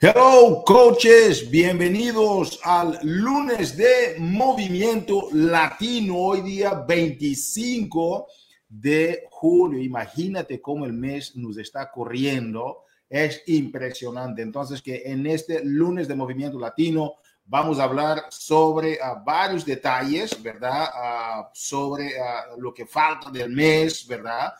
Hello, coaches, bienvenidos al lunes de Movimiento Latino, hoy día 25 de julio. Imagínate cómo el mes nos está corriendo, es impresionante. Entonces, que en este lunes de Movimiento Latino vamos a hablar sobre uh, varios detalles, ¿verdad? Uh, sobre uh, lo que falta del mes, ¿verdad?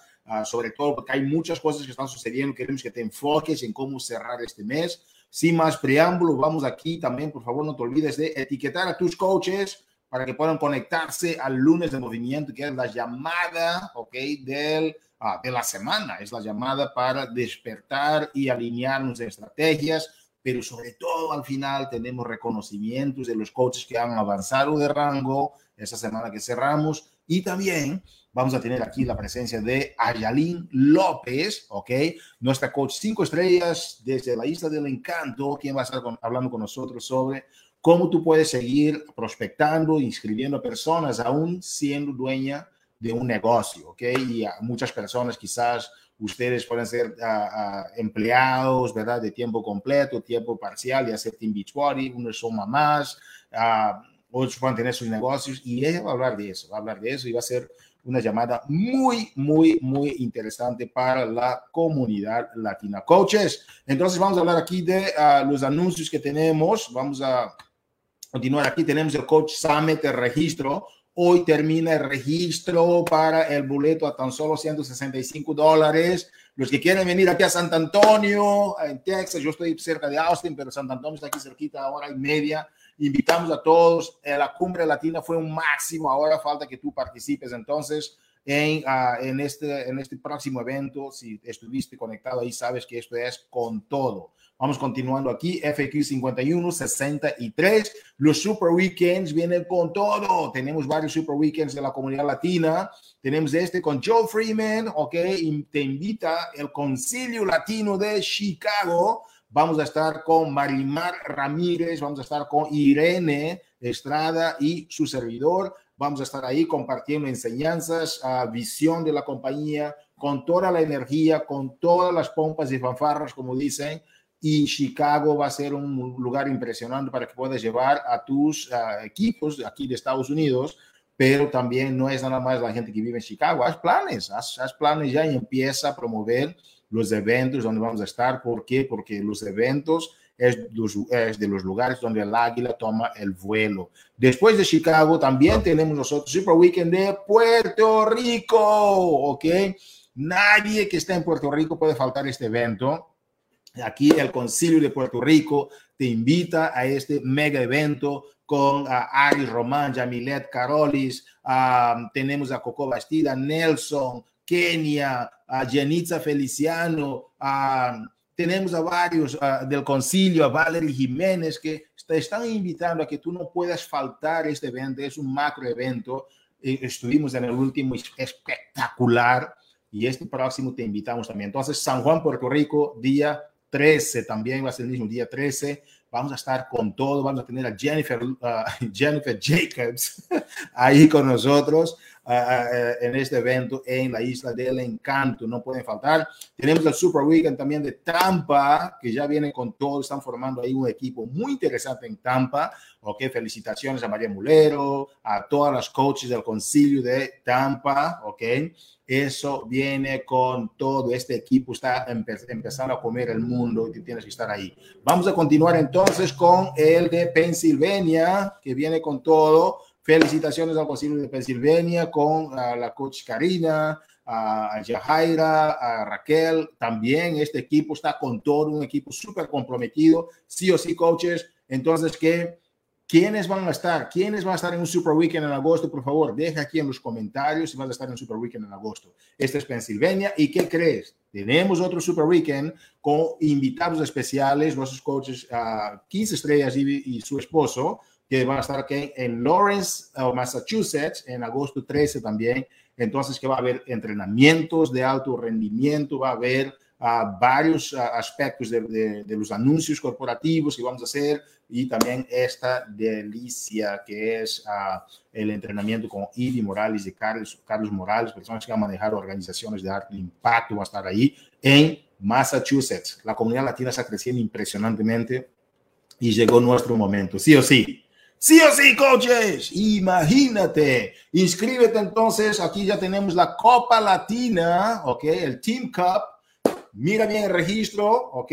Sobre todo porque hay muchas cosas que están sucediendo. Queremos que te enfoques en cómo cerrar este mes. Sin más preámbulo, vamos aquí también, por favor, no te olvides de etiquetar a tus coaches para que puedan conectarse al lunes de movimiento, que es la llamada, ¿ok? Del, de la semana. Es la llamada para despertar y alinear nuestras estrategias pero sobre todo al final tenemos reconocimientos de los coaches que han avanzado de rango esa semana que cerramos y también vamos a tener aquí la presencia de Ayalín López, ¿ok? Nuestra coach cinco estrellas desde la Isla del Encanto, quien va a estar hablando con nosotros sobre cómo tú puedes seguir prospectando, inscribiendo personas, aún siendo dueña de un negocio, ¿ok? Y a muchas personas quizás ustedes pueden ser uh, uh, empleados, ¿verdad? De tiempo completo, tiempo parcial, y hacer Team Beachbody, unos son mamás, uh, otros pueden tener sus negocios, y ella va a hablar de eso, va a hablar de eso y va a ser una llamada muy, muy, muy interesante para la comunidad latina. Coaches, entonces vamos a hablar aquí de los anuncios que tenemos, vamos a continuar aquí, tenemos el Coach Summit, el registro, Hoy termina el registro para el boleto a tan solo 165 dólares. Los que quieren venir aquí a San Antonio, en Texas, yo estoy cerca de Austin, pero San Antonio está aquí cerquita, hora y media. Invitamos a todos. Eh, la cumbre latina fue un máximo. Ahora falta que tú participes. Entonces, en, uh, en, este, en este próximo evento, si estuviste conectado ahí, sabes que esto es con todo. Vamos continuando aquí, FQ 51, 63. Los Super Weekends vienen con todo. Tenemos varios Super Weekends de la comunidad latina. Tenemos este con Joe Freeman, ok. Y te invita el Concilio Latino de Chicago. Vamos a estar con Marimar Ramírez, vamos a estar con Irene Estrada y su servidor. Vamos a estar ahí compartiendo enseñanzas, visión de la compañía, con toda la energía, con todas las pompas y fanfarras, como dicen y Chicago va a ser un lugar impresionante para que puedas llevar a tus equipos aquí de Estados Unidos, pero también no es nada más la gente que vive en Chicago, haz planes, haz, haz, planes ya y empieza a promover los eventos donde vamos a estar. ¿Por qué? Porque los eventos es, es de los lugares donde el águila toma el vuelo. Después de Chicago también tenemos nosotros Super Weekend de Puerto Rico, ¿ok? Nadie que esté en Puerto Rico puede faltar este evento Aquí el Concilio de Puerto Rico te invita a este mega evento con uh, Ari Román, Yamilet Carolis, uh, tenemos a Coco Bastida, Nelson, Kenia, a Janitza Feliciano, uh, tenemos a varios del concilio, a Valerie Jiménez, que te están invitando a que tú no puedas faltar este evento, es un macro evento. Eh, estuvimos en el último espectacular y este próximo te invitamos también. Entonces, San Juan, Puerto Rico, día 13 también va a ser el mismo día 13. Vamos a estar con todo, vamos a tener a Jennifer, uh, Jennifer Jacobs ahí con nosotros en este evento en la Isla del Encanto. No pueden faltar. Tenemos el Super Weekend también de Tampa, que ya viene con todo. Están formando ahí un equipo muy interesante en Tampa. Ok, felicitaciones a María Mulero, a todas las coaches del concilio de Tampa. Ok. Eso viene con todo. Este equipo está empe empezando a comer el mundo y tienes que estar ahí. Vamos a continuar entonces con el de Pensilvania, que viene con todo. Felicitaciones al Concilio de Pensilvania con la coach Karina, a Yajaira, a Raquel. También este equipo está con todo, un equipo súper comprometido. Sí o sí, coaches. Entonces, que ¿Quiénes van a estar? ¿Quiénes van a estar en un Super Weekend en agosto? Por favor, deja aquí en los comentarios si vas a estar en un Super Weekend en agosto. Este es Pensilvania. ¿Y qué crees? Tenemos otro Super Weekend con invitados especiales, nuestros coaches, uh, 15 estrellas y, y, su esposo, que van a estar aquí en Lawrence, uh, Massachusetts, en agosto 13 también. Entonces, que va a haber entrenamientos de alto rendimiento, va a haber uh, varios aspectos de, de, de los anuncios corporativos que vamos a hacer, y también esta delicia que es uh, el entrenamiento con Ivy Morales y Carlos, Carlos Morales, personas que van a manejar organizaciones de alto impacto, va a estar ahí en Massachusetts. La comunidad latina está creciendo impresionantemente y llegó nuestro momento, sí o sí. Sí o sí, coaches, imagínate. Inscríbete entonces, aquí ya tenemos la Copa Latina, ¿ok? El Team Cup. Mira bien el registro, ¿ok?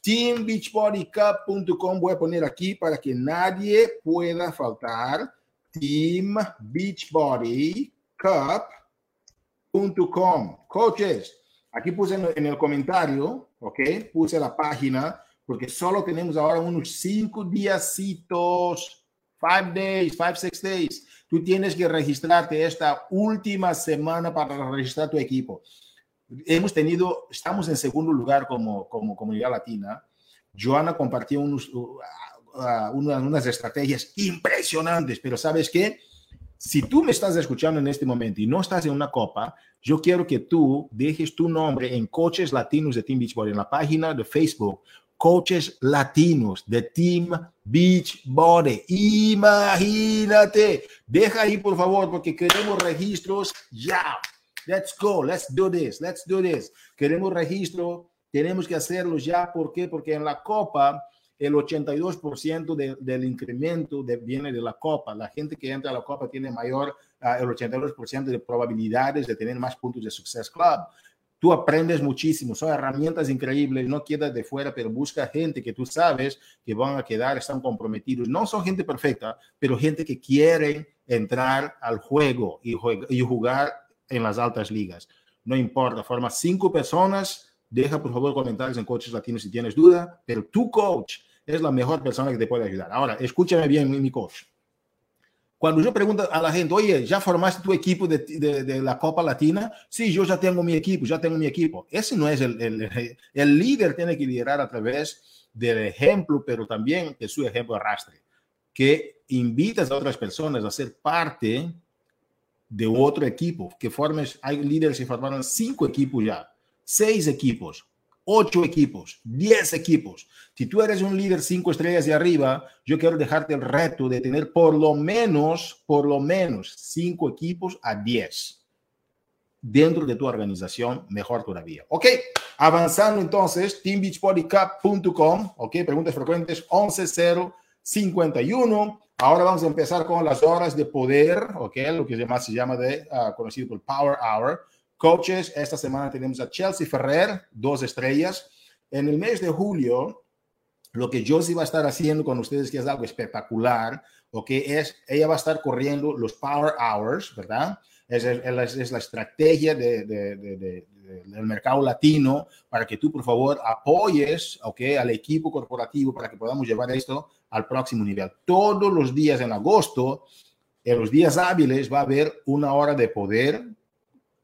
Teambeachbodycup.com voy a poner aquí para que nadie pueda faltar. Teambeachbodycup.com. Coaches, aquí puse en el comentario, ¿ok? Puse la página porque solo tenemos ahora unos cinco díasitos Five days, five, six days. Tú tienes que registrarte esta última semana para registrar tu equipo. Hemos tenido, estamos en segundo lugar como, como comunidad latina. Joana compartió unos, uh, uh, unas, unas estrategias impresionantes, pero ¿sabes qué? Si tú me estás escuchando en este momento y no estás en una copa, yo quiero que tú dejes tu nombre en Coaches Latinos de Team Beachbody en la página de Facebook coaches latinos de Team Beach Body. Imagínate. Deja ahí, por favor, porque queremos registros ya. Let's go. Let's do this. Let's do this. Queremos registro. Tenemos que hacerlo ya. ¿Por qué? Porque en la Copa el 82% del incremento viene de la Copa. La gente que entra a la Copa tiene mayor, uh, el 82% de probabilidades de tener más puntos de Success Club tú aprendes muchísimo, son herramientas increíbles, no quedas de fuera, pero busca gente que tú sabes que van a quedar, están comprometidos. No son gente perfecta, pero gente que quiere entrar al juego y, y jugar en las altas ligas. No importa, forma cinco personas, deja por favor comentarios en Coaches Latinos si tienes duda, pero tu coach es la mejor persona que te puede ayudar. Ahora, escúchame bien, mi coach. Cuando yo pregunto a la gente, oye, ¿ya formaste tu equipo de, de, la Copa Latina? Sí, yo ya tengo mi equipo, ya tengo mi equipo. Ese no es el, el, el líder, tiene que liderar a través del ejemplo, pero también de su ejemplo arrastre, que invitas a otras personas a ser parte de otro equipo, que formes, hay líderes que formaron cinco equipos ya, seis equipos, ocho equipos, diez equipos. Si tú eres un líder cinco estrellas de arriba, yo quiero dejarte el reto de tener por lo menos, por lo menos cinco equipos a diez dentro de tu organización, mejor todavía. Ok, avanzando entonces, teambeachbodycup.com, ok, preguntas frecuentes 11051. Ahora vamos a empezar con las horas de poder, ok, lo que además se llama de, uh, conocido por Power Hour. Coaches, esta semana tenemos a Chelsea Ferrer, dos estrellas. En el mes de julio, lo que Josie va a estar haciendo con ustedes, que es algo espectacular, ¿ok? Es, ella va a estar corriendo los Power Hours, ¿verdad? Es, la estrategia de, de, de, del mercado latino para que tú, por favor, apoyes. Al equipo corporativo para que podamos llevar esto al próximo nivel. Todos los días en agosto, en los días hábiles, va a haber una hora de poder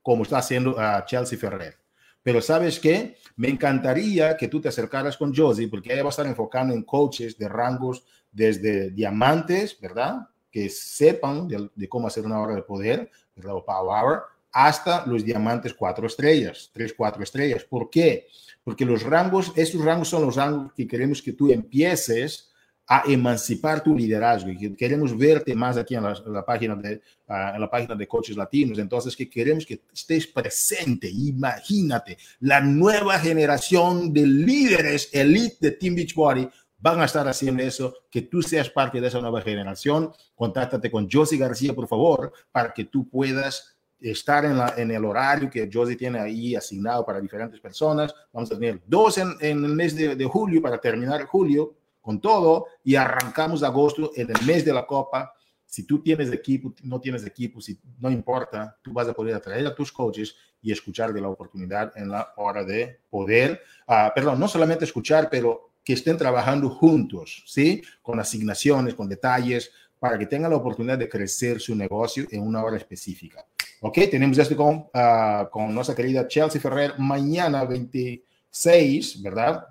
como está haciendo a Chelsea Ferrer. Pero sabes qué? Me encantaría que tú te acercaras con Josie, porque ella va a estar enfocando en coaches de rangos desde diamantes, ¿verdad? Que sepan de, cómo hacer una hora de poder, ¿verdad? O power hasta los diamantes cuatro estrellas, tres, cuatro estrellas. ¿Por qué? Porque los rangos, esos rangos son los rangos que queremos que tú empieces a emancipar tu liderazgo. Queremos verte más aquí en la, página de ah, en la página de coaches latinos. Entonces que queremos que estés presente. Imagínate la nueva generación de líderes elite de Team Beachbody van a estar haciendo eso que tú seas parte de esa nueva generación. Contáctate con Josie García por favor para que tú puedas estar en, la, en el horario que Josie tiene ahí asignado para diferentes personas. Vamos a tener dos en, en el mes de, de julio para terminar julio, con todo y arrancamos agosto en el mes de la Copa. Si tú tienes equipo, no tienes equipo, si no importa, tú vas a poder atraer a tus coaches y escuchar de la oportunidad en la hora de poder, uh, perdón, no solamente escuchar, pero que estén trabajando juntos, ¿sí? Con asignaciones, con detalles, para que tengan la oportunidad de crecer su negocio en una hora específica. Ok, tenemos esto con, uh, con nuestra querida Chelsea Ferrer mañana 26, ¿verdad?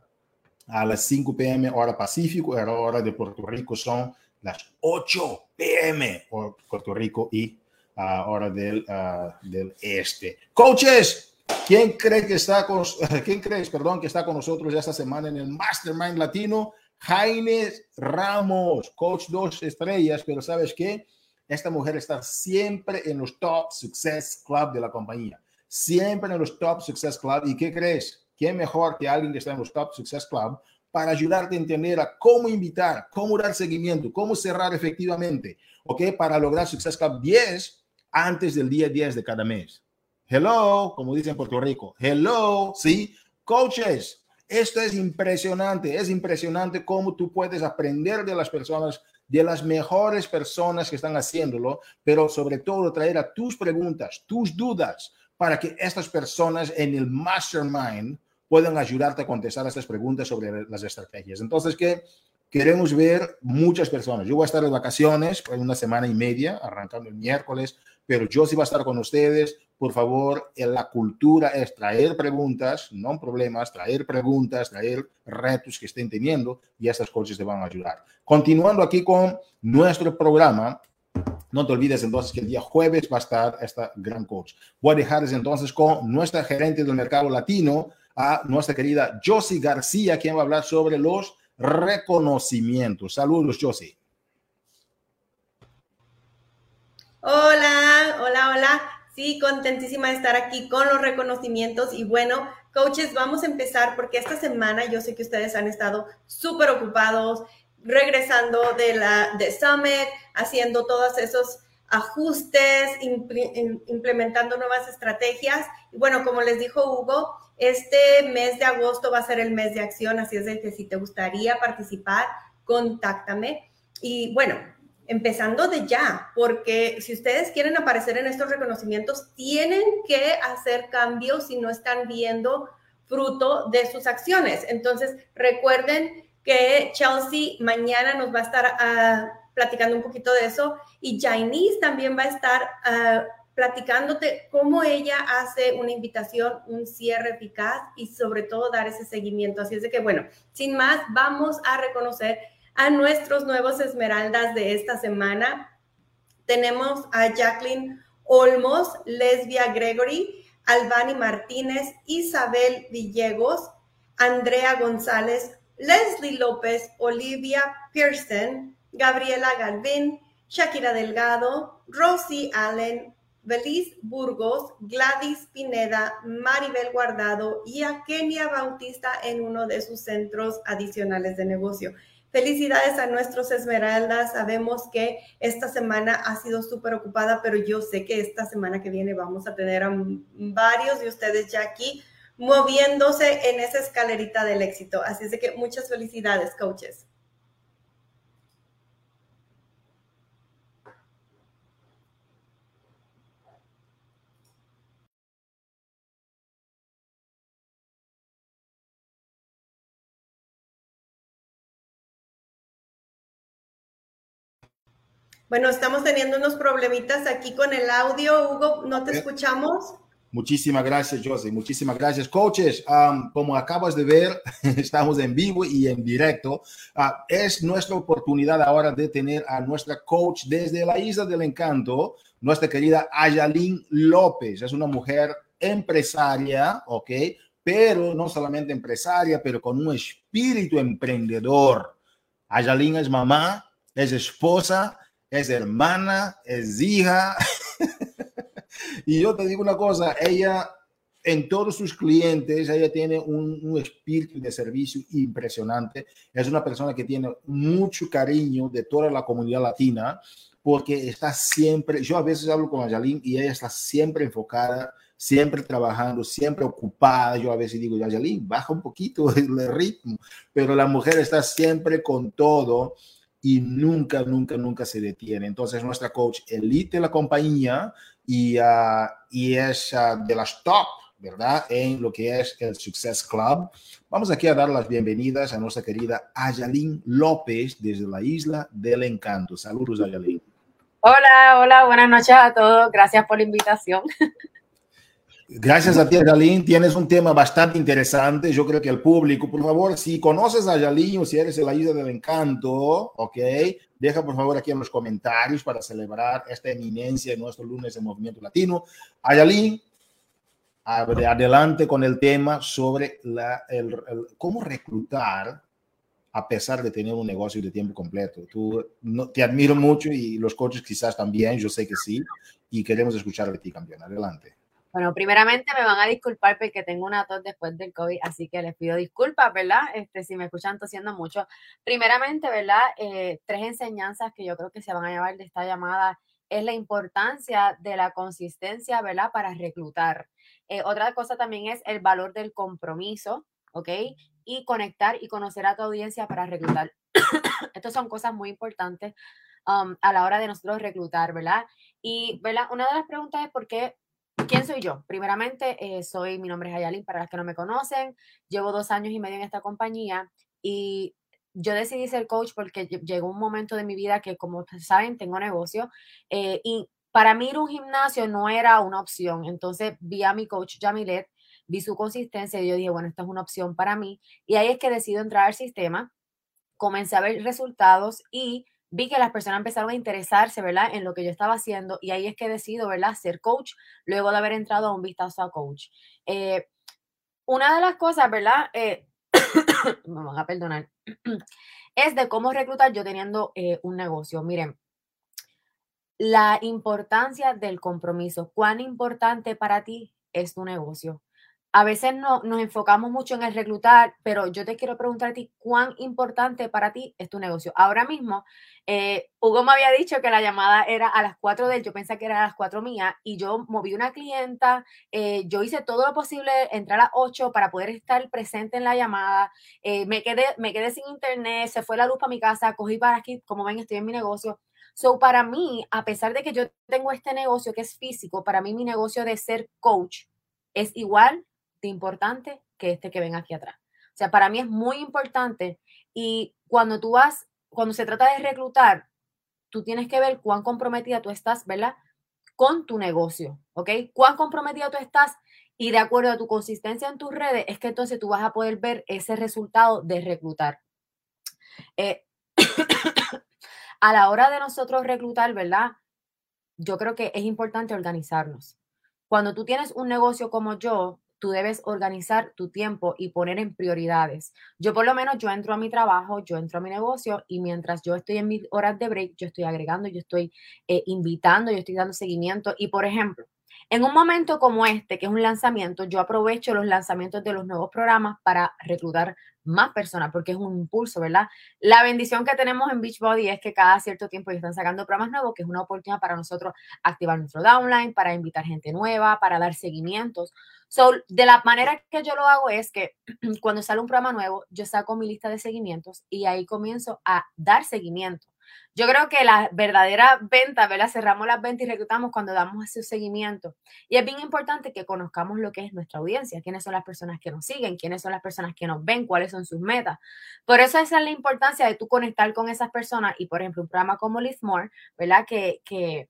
A las 5 pm hora Pacífico, la hora de Puerto Rico son las 8 pm Puerto Rico y uh, hora del, uh, del este. Coaches, ¿quién cree que está con, quién crees, perdón, que está con nosotros esta semana en el Mastermind Latino? Jaime Ramos, coach dos estrellas, pero ¿sabes qué? Esta mujer está siempre en los top Success Club de la compañía. Siempre en los top Success Club. ¿Y qué crees? ¿Quién mejor que alguien que está en los Top Success Club para ayudarte a entender a cómo invitar, cómo dar seguimiento, cómo cerrar efectivamente, ¿ok? Para lograr Success Club 10 antes del día 10 de cada mes. Hello, como dicen en Puerto Rico. Hello, ¿sí? Coaches, esto es impresionante, es impresionante cómo tú puedes aprender de las personas, de las mejores personas que están haciéndolo, pero sobre todo traer a tus preguntas, tus dudas, para que estas personas en el mastermind puedan ayudarte a contestar estas preguntas sobre las estrategias. Entonces, que queremos ver muchas personas. Yo voy a estar de vacaciones por una semana y media, arrancando el miércoles, pero yo sí voy a estar con ustedes. Por favor, la cultura es traer preguntas, no problemas, traer preguntas, traer retos que estén teniendo y estas cosas te van a ayudar. Continuando aquí con nuestro programa, no te olvides entonces que el día jueves va a estar esta gran coach. Voy a dejarles entonces con nuestra gerente del mercado latino, a nuestra querida Josie García, quien va a hablar sobre los reconocimientos. Saludos, Josie. Hola, hola, hola. Sí, contentísima de estar aquí con los reconocimientos. Y bueno, coaches, vamos a empezar porque esta semana yo sé que ustedes han estado súper ocupados, regresando de la de Summit, haciendo todos esos ajustes, implementando nuevas estrategias. Y bueno, como les dijo Hugo, este mes de agosto va a ser el mes de acción, así es de que si te gustaría participar, contáctame. Y bueno, empezando de ya, porque si ustedes quieren aparecer en estos reconocimientos, tienen que hacer cambios si no están viendo fruto de sus acciones. Entonces, recuerden que Chelsea mañana nos va a estar uh, platicando un poquito de eso y Janice también va a estar uh, platicándote cómo ella hace una invitación, un cierre eficaz y sobre todo dar ese seguimiento. Así es de que, bueno, sin más, vamos a reconocer a nuestros nuevos esmeraldas de esta semana. Tenemos a Jacqueline Olmos, Lesbia Gregory, Albani Martínez, Isabel Villegos, Andrea González, Leslie López, Olivia Pearson, Gabriela Galvin, Shakira Delgado, Rosie Allen, Beliz Burgos, Gladys Pineda, Maribel Guardado y a Bautista en uno de sus centros adicionales de negocio. Felicidades a nuestros Esmeraldas. Sabemos que esta semana ha sido súper ocupada, pero yo sé que esta semana que viene vamos a tener a varios de ustedes ya aquí moviéndose en esa escalerita del éxito. Así es que muchas felicidades, coaches. Bueno, estamos teniendo unos problemitas aquí con el audio. Hugo, ¿no te escuchamos? Muchísimas gracias, José. Muchísimas gracias. Coaches, como acabas de ver, estamos en vivo y en directo. Ah, es nuestra oportunidad ahora de tener a nuestra coach desde la Isla del Encanto, nuestra querida Ayalín López. Es una mujer empresaria, ¿ok? Pero no solamente empresaria, pero con un espíritu emprendedor. Ayalín es mamá, es esposa, es hermana, es hija. y yo te digo una cosa, ella en todos sus clientes, ella tiene un, espíritu de servicio impresionante. Es una persona que tiene mucho cariño de toda la comunidad latina porque está siempre, yo a veces hablo con Ayalín y ella está siempre enfocada, siempre trabajando, siempre ocupada. Yo a veces digo, Ayalín, baja un poquito el ritmo, pero la mujer está siempre con todo y nunca, nunca, nunca se detiene. Entonces, nuestra coach elite de la compañía y, uh, y es uh, de las top, ¿verdad? En lo que es el Success Club. Vamos aquí a dar las bienvenidas a nuestra querida Ayalín López desde la Isla del Encanto. Saludos, Ayalín. Hola, hola, buenas noches a todos. Gracias por la invitación. Gracias a ti, Yalín. Tienes un tema bastante interesante. Yo creo que el público, por favor, si conoces a Yalín o si eres de la Isla del Encanto, ok, deja por favor aquí en los comentarios para celebrar esta eminencia de nuestro lunes de Movimiento Latino. Ayalín, adelante con el tema sobre la, el, cómo reclutar a pesar de tener un negocio de tiempo completo. Tú, no, te admiro mucho y los coaches quizás también, yo sé que sí, y queremos escuchar de ti, campeón. Adelante. Bueno, primeramente me van a disculpar porque tengo una tos después del COVID, así que les pido disculpas, ¿verdad? Este, si me escuchan tosiendo mucho. Primeramente, ¿verdad? Eh, tres enseñanzas que yo creo que se van a llevar de esta llamada es la importancia de la consistencia, ¿verdad? Para reclutar. Eh, otra cosa también es el valor del compromiso, ¿ok? Y conectar y conocer a tu audiencia para reclutar. Estas son cosas muy importantes um, a la hora de nosotros reclutar, ¿verdad? Y, ¿verdad? Una de las preguntas es por qué, ¿quién soy yo? Primeramente, eh, soy, mi nombre es Ayalin, para las que no me conocen, llevo dos años y medio en esta compañía y yo decidí ser coach porque llegó un momento de mi vida que, como saben, tengo negocio eh, y para mí ir un gimnasio no era una opción. Entonces vi a mi coach Jamilet, vi su consistencia y yo dije, bueno, esta es una opción para mí. Y ahí es que decido entrar al sistema, comencé a ver resultados y vi que las personas empezaron a interesarse, ¿verdad? En lo que yo estaba haciendo y ahí es que decido, ¿verdad? Ser coach luego de haber entrado a un vistazo a coach. Eh, una de las cosas, ¿verdad? Eh, me van a perdonar, es de cómo reclutar yo teniendo eh, un negocio. Miren, la importancia del compromiso. ¿Cuán importante para ti es tu negocio? A veces no, nos enfocamos mucho en el reclutar, pero yo te quiero preguntar a ti, ¿cuán importante para ti es tu negocio? Ahora mismo, eh, Hugo me había dicho que la llamada era a las 4 de él, yo pensé que era a las 4 mía, y yo moví una clienta, eh, yo hice todo lo posible, entrar a las 8 para poder estar presente en la llamada, eh, me, quedé, me quedé sin internet, se fue la luz para mi casa, cogí para aquí, como ven, estoy en mi negocio. So, para mí, a pesar de que yo tengo este negocio que es físico, para mí mi negocio de ser coach es igual importante que este que ven aquí atrás. O sea, para mí es muy importante y cuando tú vas, cuando se trata de reclutar, tú tienes que ver cuán comprometida tú estás, ¿verdad? Con tu negocio, ¿ok? Cuán comprometida tú estás y de acuerdo a tu consistencia en tus redes, es que entonces tú vas a poder ver ese resultado de reclutar. Eh, a la hora de nosotros reclutar, ¿verdad? Yo creo que es importante organizarnos. Cuando tú tienes un negocio como yo, tú debes organizar tu tiempo y poner en prioridades. Yo por lo menos, yo entro a mi trabajo, yo entro a mi negocio y mientras yo estoy en mis horas de break, yo estoy agregando, yo estoy eh, invitando, yo estoy dando seguimiento. Y por ejemplo, en un momento como este, que es un lanzamiento, yo aprovecho los lanzamientos de los nuevos programas para reclutar más personas, porque es un impulso, ¿verdad? La bendición que tenemos en Beachbody es que cada cierto tiempo están sacando programas nuevos, que es una oportunidad para nosotros activar nuestro downline, para invitar gente nueva, para dar seguimientos. So, de la manera que yo lo hago es que cuando sale un programa nuevo, yo saco mi lista de seguimientos y ahí comienzo a dar seguimiento. Yo creo que la verdadera venta, ¿verdad? Cerramos las ventas y reclutamos cuando damos ese seguimiento. Y es bien importante que conozcamos lo que es nuestra audiencia, quiénes son las personas que nos siguen, quiénes son las personas que nos ven, cuáles son sus metas. Por eso esa es la importancia de tú conectar con esas personas y, por ejemplo, un programa como Live More, ¿verdad? Que, que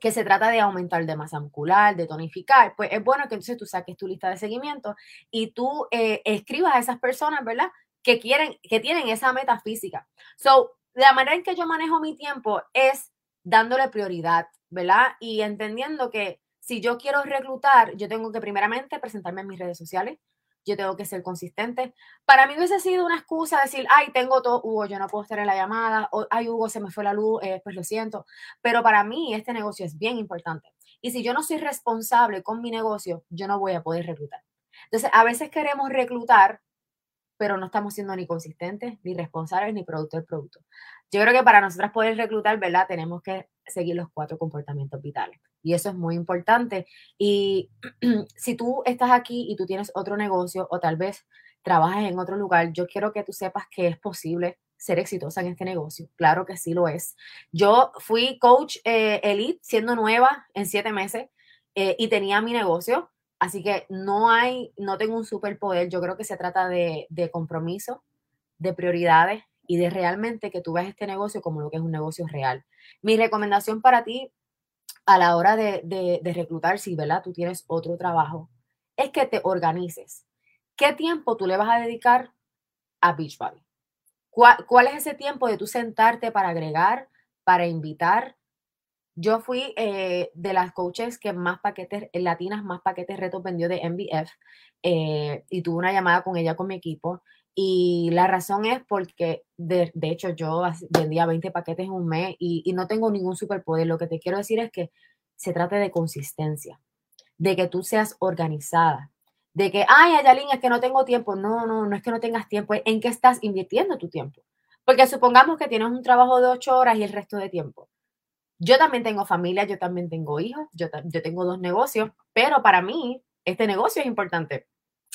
que se trata de aumentar de masa muscular, de tonificar, pues es bueno que entonces tú saques tu lista de seguimiento y tú eh, escribas a esas personas, ¿verdad? Que quieren, que tienen esa meta física. So, la manera en que yo manejo mi tiempo es dándole prioridad, ¿verdad? Y entendiendo que si yo quiero reclutar, yo tengo que primeramente presentarme en mis redes sociales, yo tengo que ser consistente. Para mí hubiese sido una excusa decir, ay, tengo todo, Hugo, yo no puedo estar en la llamada, o ay, Hugo, se me fue la luz, eh, pues lo siento. Pero para mí este negocio es bien importante. Y si yo no soy responsable con mi negocio, yo no voy a poder reclutar. Entonces, a veces queremos reclutar pero no estamos siendo ni consistentes, ni responsables, ni producto del producto. Yo creo que para nosotras poder reclutar, ¿verdad? Tenemos que seguir los cuatro comportamientos vitales. Y eso es muy importante. Y si tú estás aquí y tú tienes otro negocio o tal vez trabajas en otro lugar, yo quiero que tú sepas que es posible ser exitosa en este negocio. Claro que sí lo es. Yo fui coach eh, elite siendo nueva en siete meses eh, y tenía mi negocio Así que no hay, no tengo un superpoder. Yo creo que se trata de, compromiso, de prioridades y de realmente que tú veas este negocio como lo que es un negocio real. Mi recomendación para ti a la hora de, reclutar, si ¿verdad? tú tienes otro trabajo, es que te organices. ¿Qué tiempo tú le vas a dedicar a Beachbody? ¿Cuál, ¿Cuál es ese tiempo de tú sentarte para agregar, para invitar, yo fui eh, de las coaches que más paquetes, latinas, más paquetes retos vendió de MBF eh, y tuve una llamada con ella, con mi equipo. Y la razón es porque, de, hecho, yo vendía 20 paquetes en un mes y, y, no tengo ningún superpoder. Lo que te quiero decir es que se trata de consistencia. de que tú seas organizada, de que, ay, Ayalín, es que no tengo tiempo. No, no, no es que no tengas tiempo, en qué estás invirtiendo tu tiempo. Porque supongamos que tienes un trabajo de ocho horas y el resto de tiempo. Yo también tengo familia, yo también tengo hijos, yo, yo tengo dos negocios, pero para mí este negocio es importante.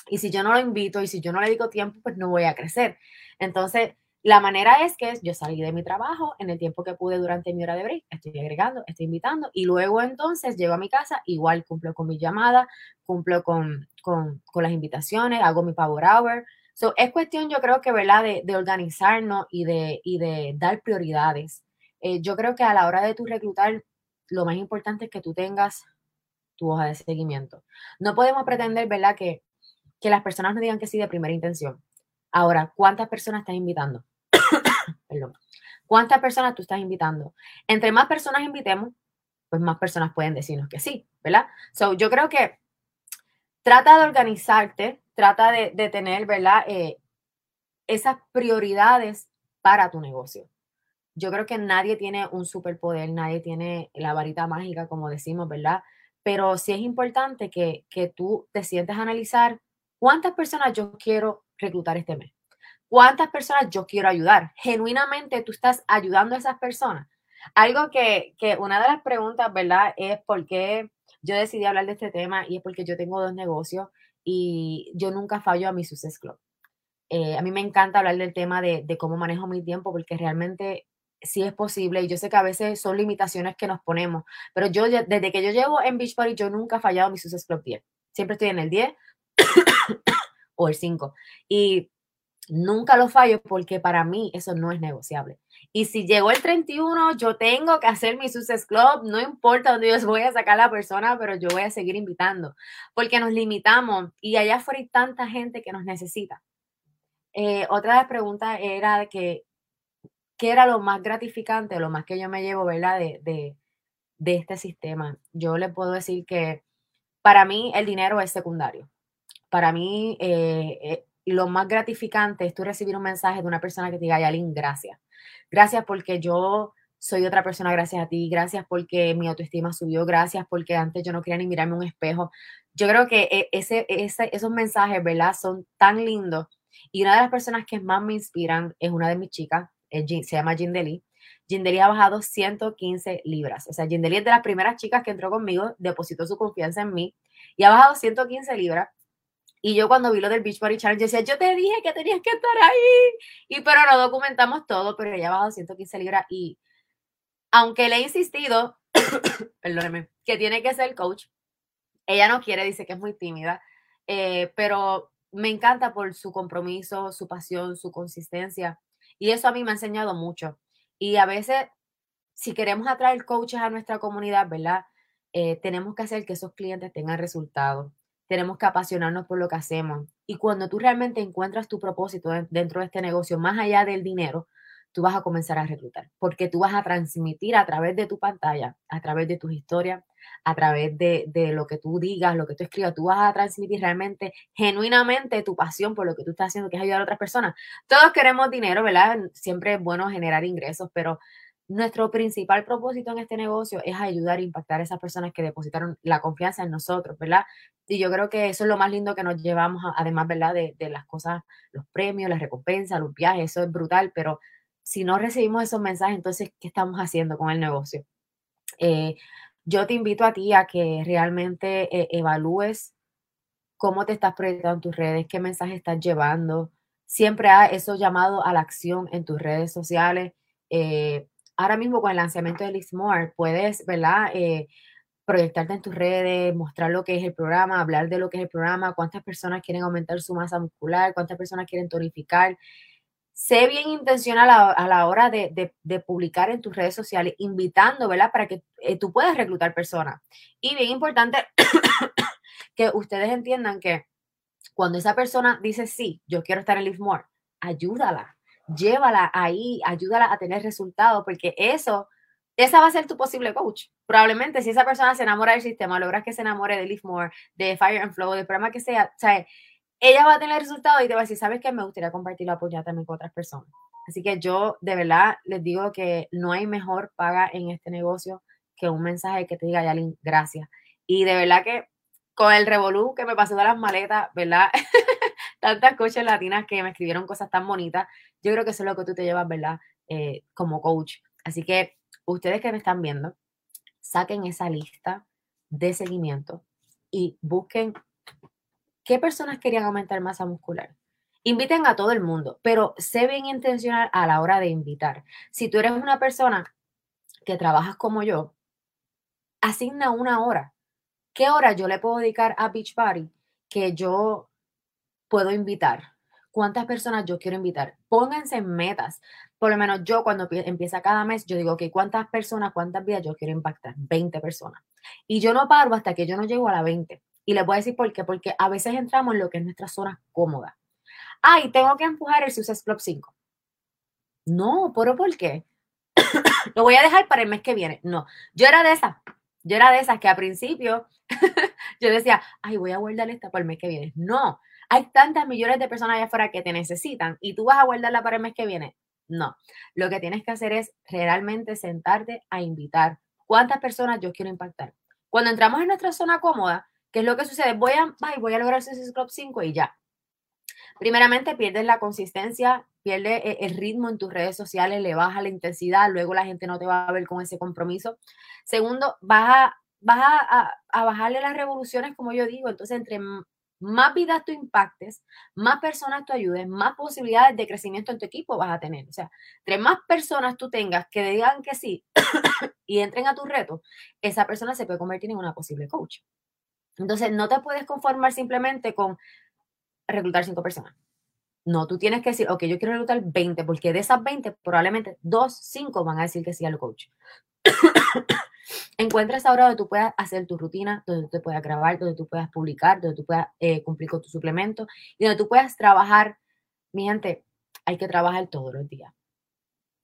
Y si yo no lo invito y si yo no le digo tiempo, pues no voy a crecer. Entonces, la manera es que yo salí de mi trabajo en el tiempo que pude durante mi hora de break, estoy agregando, estoy invitando y luego entonces llego a mi casa, igual cumplo con mi llamada, cumplo con, con, con las invitaciones, hago mi power hour. So, es cuestión, yo creo que, ¿verdad?, de, de organizarnos y de, y de dar prioridades. Eh, yo creo que a la hora de tu reclutar, lo más importante es que tú tengas tu hoja de seguimiento. No podemos pretender, ¿verdad?, que, que las personas no digan que sí de primera intención. Ahora, ¿cuántas personas estás invitando? Perdón. ¿Cuántas personas tú estás invitando? Entre más personas invitemos, pues más personas pueden decirnos que sí, ¿verdad? So, yo creo que trata de organizarte, trata de, tener, ¿verdad? Eh, esas prioridades para tu negocio. Yo creo que nadie tiene un superpoder, nadie tiene la varita mágica, como decimos, ¿verdad? Pero sí es importante que, que tú te sientes a analizar cuántas personas yo quiero reclutar este mes. ¿Cuántas personas yo quiero ayudar? Genuinamente tú estás ayudando a esas personas. Algo que, que una de las preguntas, ¿verdad? Es por qué yo decidí hablar de este tema y es porque yo tengo dos negocios y yo nunca fallo a mi Success Club. Eh, a mí me encanta hablar del tema de, de, cómo manejo mi tiempo porque realmente sí es posible y yo sé que a veces son limitaciones que nos ponemos, pero yo desde que yo llevo en Beachbody yo nunca he fallado a mi Success Club 10. Siempre estoy en el 10 o el 5. Y Nunca lo fallo porque para mí eso no es negociable. Y si llegó el 31, yo tengo que hacer mi Success Club, no importa dónde yo voy a sacar a la persona, pero yo voy a seguir invitando, porque nos limitamos y allá afuera hay tanta gente que nos necesita. Eh, otra de las preguntas era que, ¿qué era lo más gratificante, lo más que yo me llevo, ¿verdad? De, de, de este sistema. Yo le puedo decir que para mí el dinero es secundario. Para mí, eh, eh lo más gratificante es tú recibir un mensaje de una persona que te diga, Yalin, gracias. Gracias porque yo soy otra persona gracias a ti, gracias porque mi autoestima subió, gracias porque antes yo no quería ni mirarme un espejo. Yo creo que e, ese, ese, esos mensajes, ¿verdad? Son tan lindos. Y una de las personas que más me inspiran es una de mis chicas, se llama Jindeli. Jindeli ha bajado 115 libras. O sea, Jindeli es de las primeras chicas que entró conmigo, depositó su confianza en mí y ha bajado 115 libras. Y yo cuando vi lo del Beach Body Challenge decía, yo te dije que tenías que estar ahí. Y pero no documentamos todo, pero ella bajado 115 libras y aunque le he insistido, perdóneme, que tiene que ser coach, ella no quiere, dice que es muy tímida, eh, pero me encanta por su compromiso, su pasión, su consistencia. Y eso a mí me ha enseñado mucho. Y a veces, si queremos atraer coaches a nuestra comunidad, ¿verdad? Eh, tenemos que hacer que esos clientes tengan resultados tenemos que apasionarnos por lo que hacemos. Y cuando tú realmente encuentras tu propósito dentro de este negocio, más allá del dinero, tú vas a comenzar a reclutar, porque tú vas a transmitir a través de tu pantalla, a través de tus historias, a través de, lo que tú digas, lo que tú escribas, tú vas a transmitir realmente, genuinamente tu pasión por lo que tú estás haciendo, que es ayudar a otras personas. Todos queremos dinero, ¿verdad? Siempre es bueno generar ingresos, pero nuestro principal propósito en este negocio es ayudar a impactar a esas personas que depositaron la confianza en nosotros, ¿verdad? Y yo creo que eso es lo más lindo que nos llevamos, además, ¿verdad? De, las cosas, los premios, las recompensas, los viajes, eso es brutal, pero si no recibimos esos mensajes, entonces, ¿qué estamos haciendo con el negocio? Eh, yo te invito a ti a que realmente eh, evalúes cómo te estás proyectando en tus redes, qué mensaje estás llevando. Siempre hay eso llamado a la acción en tus redes sociales. Eh, ahora mismo con el lanzamiento de More puedes, ¿verdad? Eh, proyectarte en tus redes, mostrar lo que es el programa, hablar de lo que es el programa, cuántas personas quieren aumentar su masa muscular, cuántas personas quieren tonificar. Sé bien intencional a, la hora de, publicar en tus redes sociales, invitando, ¿verdad? Para que eh, tú puedas reclutar personas. Y bien importante que ustedes entiendan que cuando esa persona dice, sí, yo quiero estar en Live More, ayúdala, llévala ahí, ayúdala a tener resultados, porque eso, esa va a ser tu posible coach. Probablemente si esa persona se enamora del sistema, logras que se enamore de Live More, de Fire and Flow, del programa que sea, o sea, ella va a tener resultados y te va a decir, ¿sabes qué? Me gustaría compartirlo, apoyar también con otras personas. Así que yo de verdad les digo que no hay mejor paga en este negocio que un mensaje que te diga, Yalin, gracias. Y de verdad que con el revolú que me pasó de las maletas, ¿verdad? Tantas coaches latinas que me escribieron cosas tan bonitas. Yo creo que eso es lo que tú te llevas, ¿verdad? Eh, como coach. Así que ustedes que me están viendo, saquen esa lista de seguimiento y busquen qué personas querían aumentar masa muscular. Inviten a todo el mundo, pero sé bien intencional a la hora de invitar. Si tú eres una persona que trabajas como yo, asigna una hora. ¿Qué hora yo le puedo dedicar a Beach Party que yo puedo invitar? ¿Cuántas personas yo quiero invitar? Pónganse en metas. Por lo menos yo cuando empieza cada mes, yo digo, que ¿cuántas personas, cuántas vidas yo quiero impactar? 20 personas. Y yo no paro hasta que yo no llego a la 20. Y les voy a decir por qué. Porque a veces entramos en lo que es nuestra zona cómoda ay, tengo que empujar el Success Club 5. No, pero ¿por qué? Lo voy a dejar para el mes que viene. No, yo era de esas. Yo era de esas que a principio yo decía, ay, voy a guardar esta para el mes que viene. No, hay tantas millones de personas allá afuera que te necesitan y tú vas a guardarla para el mes que viene. No, lo que tienes que hacer es realmente sentarte a invitar cuántas personas yo quiero impactar. Cuando entramos en nuestra zona cómoda, ¿qué es lo que sucede? Voy a, ay, voy a lograr Club 5 y ya primeramente pierdes la consistencia, pierdes e, el ritmo en tus redes sociales, le baja la intensidad, luego la gente no te va a ver con ese compromiso. Segundo, vas a, a, bajarle las revoluciones, como yo digo, entonces entre más vidas tú impactes, más personas tú ayudes, más posibilidades de crecimiento en tu equipo vas a tener. O sea, entre más personas tú tengas que digan que sí y entren a tu reto, esa persona se puede convertir en una posible coach. Entonces, no te puedes conformar simplemente con reclutar cinco personas. No, tú tienes que decir, ok, yo quiero reclutar 20, porque de esas 20, probablemente dos, cinco van a decir que sí al coach. Encuentra esa hora donde tú puedas hacer tu rutina, donde tú te puedas grabar, donde tú puedas publicar, donde tú puedas eh, cumplir con tu suplemento y donde tú puedas trabajar. Mi gente, hay que trabajar todos los días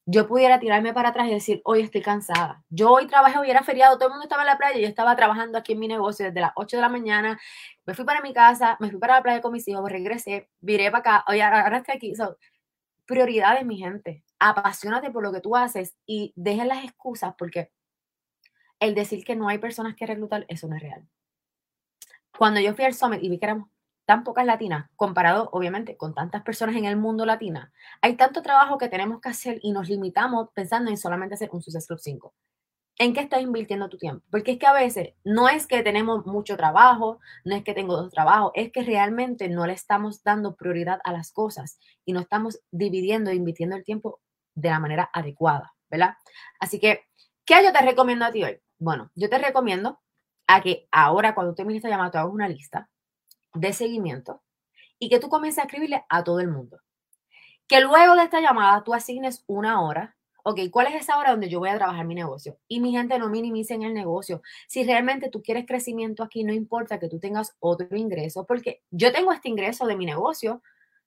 yo pudiera tirarme para atrás y decir, hoy estoy cansada. Yo hoy trabajé, hoy era feriado, todo el mundo estaba en la playa, yo estaba trabajando aquí en mi negocio desde las 8 de la mañana, me fui para mi casa, me fui para la playa con mis hijos, regresé, viré para acá, hoy ahora aquí. prioridades, mi gente. Apasiónate por lo que tú haces y dejen las excusas porque el decir que no hay personas que reclutar, eso no es real. Cuando yo fui al Summit y vi que éramos tan pocas latinas, comparado obviamente con tantas personas en el mundo latina, hay tanto trabajo que tenemos que hacer y nos limitamos pensando en solamente hacer un Success Club 5. ¿En qué estás invirtiendo tu tiempo? Porque es que a veces no es que tenemos mucho trabajo, no es que tengo dos trabajos, es que realmente no le estamos dando prioridad a las cosas y no estamos dividiendo e invirtiendo el tiempo de la manera adecuada, ¿verdad? Así que, ¿qué yo te recomiendo a ti hoy? Bueno, yo te recomiendo a que ahora cuando termines esta llamada, te hagas una lista de seguimiento y que tú comiences a escribirle a todo el mundo. Que luego de esta llamada tú asignes una hora. Ok, ¿cuál es esa hora donde yo voy a trabajar mi negocio? Y mi gente no minimicen el negocio. Si realmente tú quieres crecimiento aquí, no importa que tú tengas otro ingreso, porque yo tengo este ingreso de mi negocio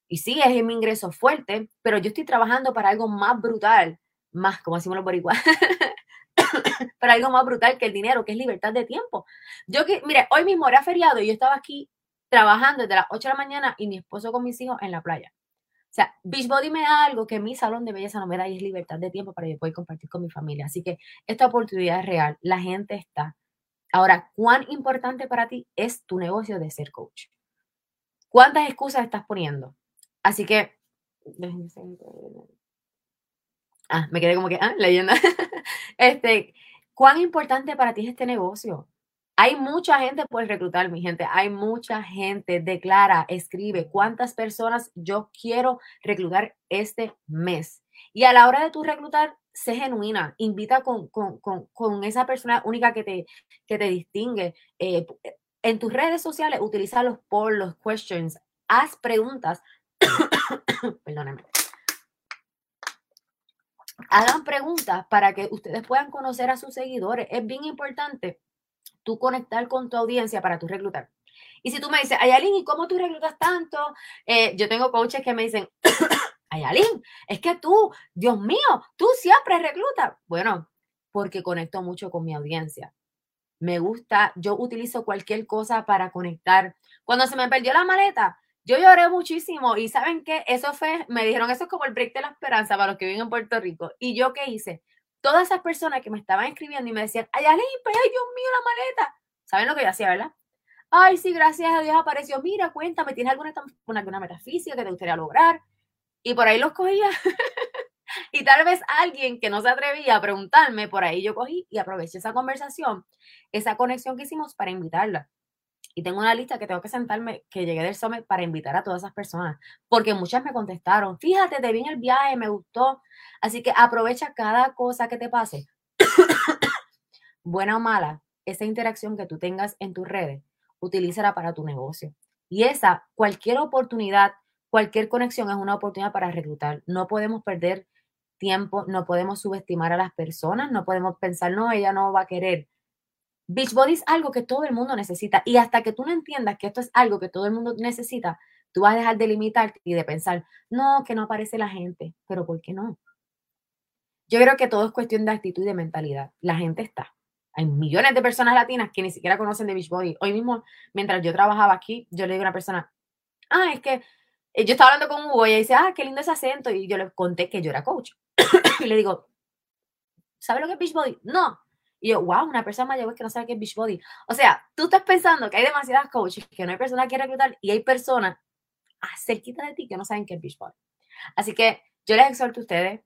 y sí, es mi ingreso fuerte, pero yo estoy trabajando para algo más brutal, más como decimos los boricuas, para algo más brutal que el dinero, que es libertad de tiempo. Yo que, mire, hoy mismo era feriado y yo estaba aquí trabajando desde las 8 de la mañana y mi esposo con mis hijos en la playa. O sea, Beachbody me da algo que mi salón de belleza no me da y es libertad de tiempo para yo poder compartir con mi familia. Así que esta oportunidad es real. La gente está. Ahora, ¿cuán importante para ti es tu negocio de ser coach? ¿Cuántas excusas estás poniendo? Así que... Ah, me quedé como que, ah, leyenda. este, ¿cuán importante para ti es este negocio? Hay mucha gente por reclutar, mi gente. Hay mucha gente. Declara, escribe cuántas personas yo quiero reclutar este mes. Y a la hora de tu reclutar, sé genuina. Invita con, esa persona única que te, que te distingue. Eh, en tus redes sociales, utiliza los polls, los questions. Haz preguntas. Perdóname. Hagan preguntas para que ustedes puedan conocer a sus seguidores. Es bien importante tú conectar con tu audiencia para tú reclutar. Y si tú me dices, Ayalin, ¿y cómo tú reclutas tanto? Eh, yo tengo coaches que me dicen, Ayalin, es que tú, Dios mío, tú siempre reclutas. Bueno, porque conecto mucho con mi audiencia. Me gusta, yo utilizo cualquier cosa para conectar. Cuando se me perdió la maleta, yo lloré muchísimo y ¿saben qué? Eso fue, me dijeron, eso es como el break de la esperanza para los que viven en Puerto Rico. ¿Y yo qué hice? todas esas personas que me estaban escribiendo y me decían, ay, ay, Dios mío, la maleta. ¿Saben lo que yo hacía, verdad? ay, sí, gracias a Dios apareció, mira, cuéntame, ¿tienes alguna, alguna metafísica que te gustaría lograr? Y por ahí los cogía. y tal vez alguien que no se atrevía a preguntarme, por ahí yo cogí y aproveché esa conversación, esa conexión que hicimos para invitarla. Y tengo una lista que tengo que sentarme, que llegué del Summit para invitar a todas esas personas, porque muchas me contestaron, fíjate, te vi en el viaje, me gustó. Así que aprovecha cada cosa que te pase, buena o mala, esa interacción que tú tengas en tus redes, utilízala para tu negocio. Y esa, cualquier oportunidad, cualquier conexión es una oportunidad para reclutar. No podemos perder tiempo, no podemos subestimar a las personas, no podemos pensar, no, ella no va a querer. Beachbody es algo que todo el mundo necesita y hasta que tú no entiendas que esto es algo que todo el mundo necesita, tú vas a dejar de limitarte y de pensar, no, que no aparece la gente, pero ¿por qué no? Yo creo que todo es cuestión de actitud y de mentalidad. La gente está. Hay millones de personas latinas que ni siquiera conocen de Beachbody. Hoy mismo, mientras yo trabajaba aquí, yo le digo a una persona, ah, es que eh, yo estaba hablando con Hugo y dice, ah, qué lindo ese acento. Y yo le conté que yo era coach. y le digo, ¿sabe lo que es Beachbody? No. Y yo, wow, una persona mayor que no sabe qué es Beachbody. O sea, tú estás pensando que hay demasiadas coaches, que no hay personas que reclutar y hay personas cerquita de ti que no saben qué es Beachbody. Así que yo les exhorto a ustedes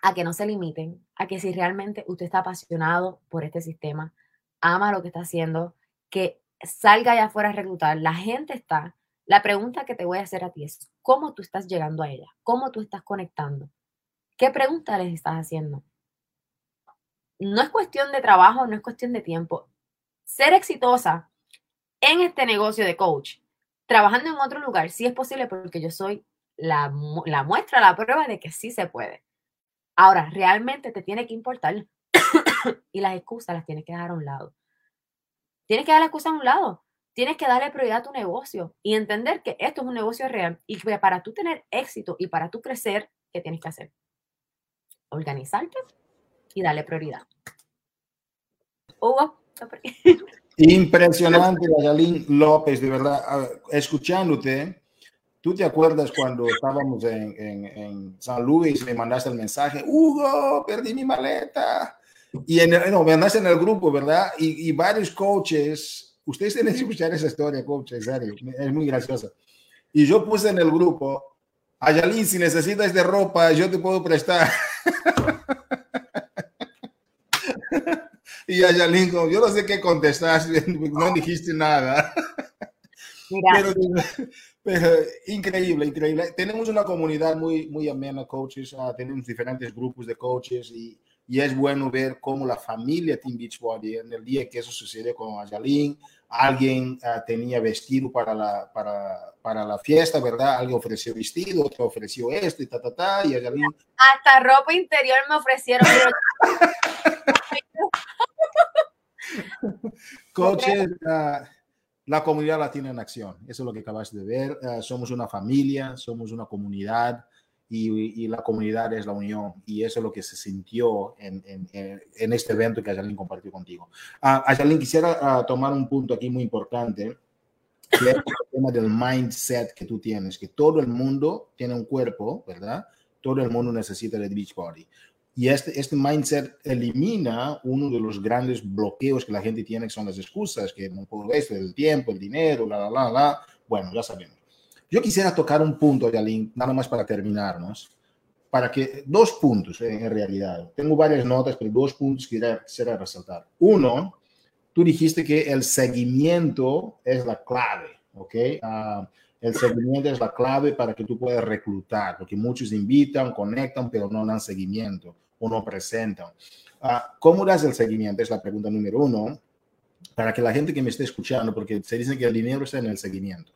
a que no se limiten, a que si realmente usted está apasionado por este sistema, ama lo que está haciendo, que salga allá afuera a reclutar. La gente está. La pregunta que te voy a hacer a ti es, ¿cómo tú estás llegando a ella? ¿Cómo tú estás conectando? ¿Qué pregunta les estás haciendo? No es cuestión de trabajo, no es cuestión de tiempo. Ser exitosa en este negocio de coach, trabajando en otro lugar, sí es posible porque yo soy la, la muestra, la prueba de que sí se puede. Ahora, realmente te tiene que importar y las excusas las tienes que dejar a un lado. Tienes que dar la excusa a un lado. Tienes que darle prioridad a tu negocio y entender que esto es un negocio real y que para tú tener éxito y para tú crecer, ¿qué tienes que hacer? Organizarte y darle prioridad. Hugo. Impresionante, Yalín López, de verdad. Escuchándote, ¿tú te acuerdas cuando estábamos en, San Luis y me mandaste el mensaje? Hugo, perdí mi maleta. Y en no, me mandaste en el grupo, ¿verdad? Y, varios coaches, ustedes tienen que escuchar esa historia, coach, en serio, es muy graciosa. Y yo puse en el grupo, Ayalín, si necesitas de ropa, yo te puedo prestar. Y a yo no sé qué contestaste, no dijiste nada. Pero, increíble, increíble. Tenemos una comunidad muy, muy amena, coaches. Ah, tenemos diferentes grupos de coaches y, y, es bueno ver cómo la familia Team Beachbody, en el día que eso sucedió con Ayalin, alguien ah, tenía vestido para la, para, para, la fiesta, ¿verdad? Alguien ofreció vestido, otro ofreció esto y ta, ta, ta. Y Ayalin... Hasta ropa interior me ofrecieron. Coaches, la comunidad latina en acción. Eso es lo que acabas de ver. Eh, somos una familia, somos una comunidad y, la comunidad es la unión. Y eso es lo que se sintió en, en, este evento que Ayalin compartió contigo. Uh, Ayalin, quisiera ah, tomar un punto aquí muy importante. Que es el tema del mindset que tú tienes, que todo el mundo tiene un cuerpo, ¿verdad? Todo el mundo necesita el beach body. Y este, este mindset elimina uno de los grandes bloqueos que la gente tiene, que son las excusas, que no puedo esto, el tiempo, el dinero, la, la, la, la. Bueno, ya sabemos. Yo quisiera tocar un punto, Yalin, nada más para terminarnos, para que dos puntos eh, en realidad. Tengo varias notas, pero dos puntos que quisiera resaltar. Uno, tú dijiste que el seguimiento es la clave, ¿ok? Uh, el seguimiento es la clave para que tú puedas reclutar, porque muchos invitan, conectan, pero no dan seguimiento o no presentan. Ah, ¿Cómo das el seguimiento? Es la pregunta número uno, para que la gente que me esté escuchando, porque se dice que el dinero está en el seguimiento.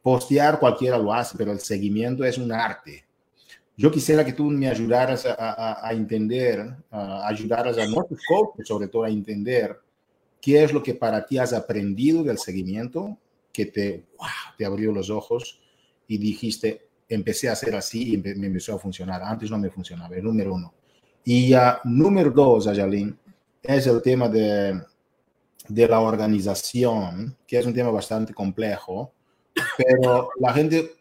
Postear cualquiera lo hace, pero el seguimiento es un arte. Yo quisiera que tú me ayudaras a, entender, a ayudaras a nuestros coaches, sobre todo a entender qué es lo que para ti has aprendido del seguimiento que te abrió los ojos y dijiste, empecé a hacer así y me empezó a funcionar. Antes no me funcionaba, el número uno. Y ya número dos, Ayalin, es el tema de, de la organización, que es un tema bastante complejo, pero la gente,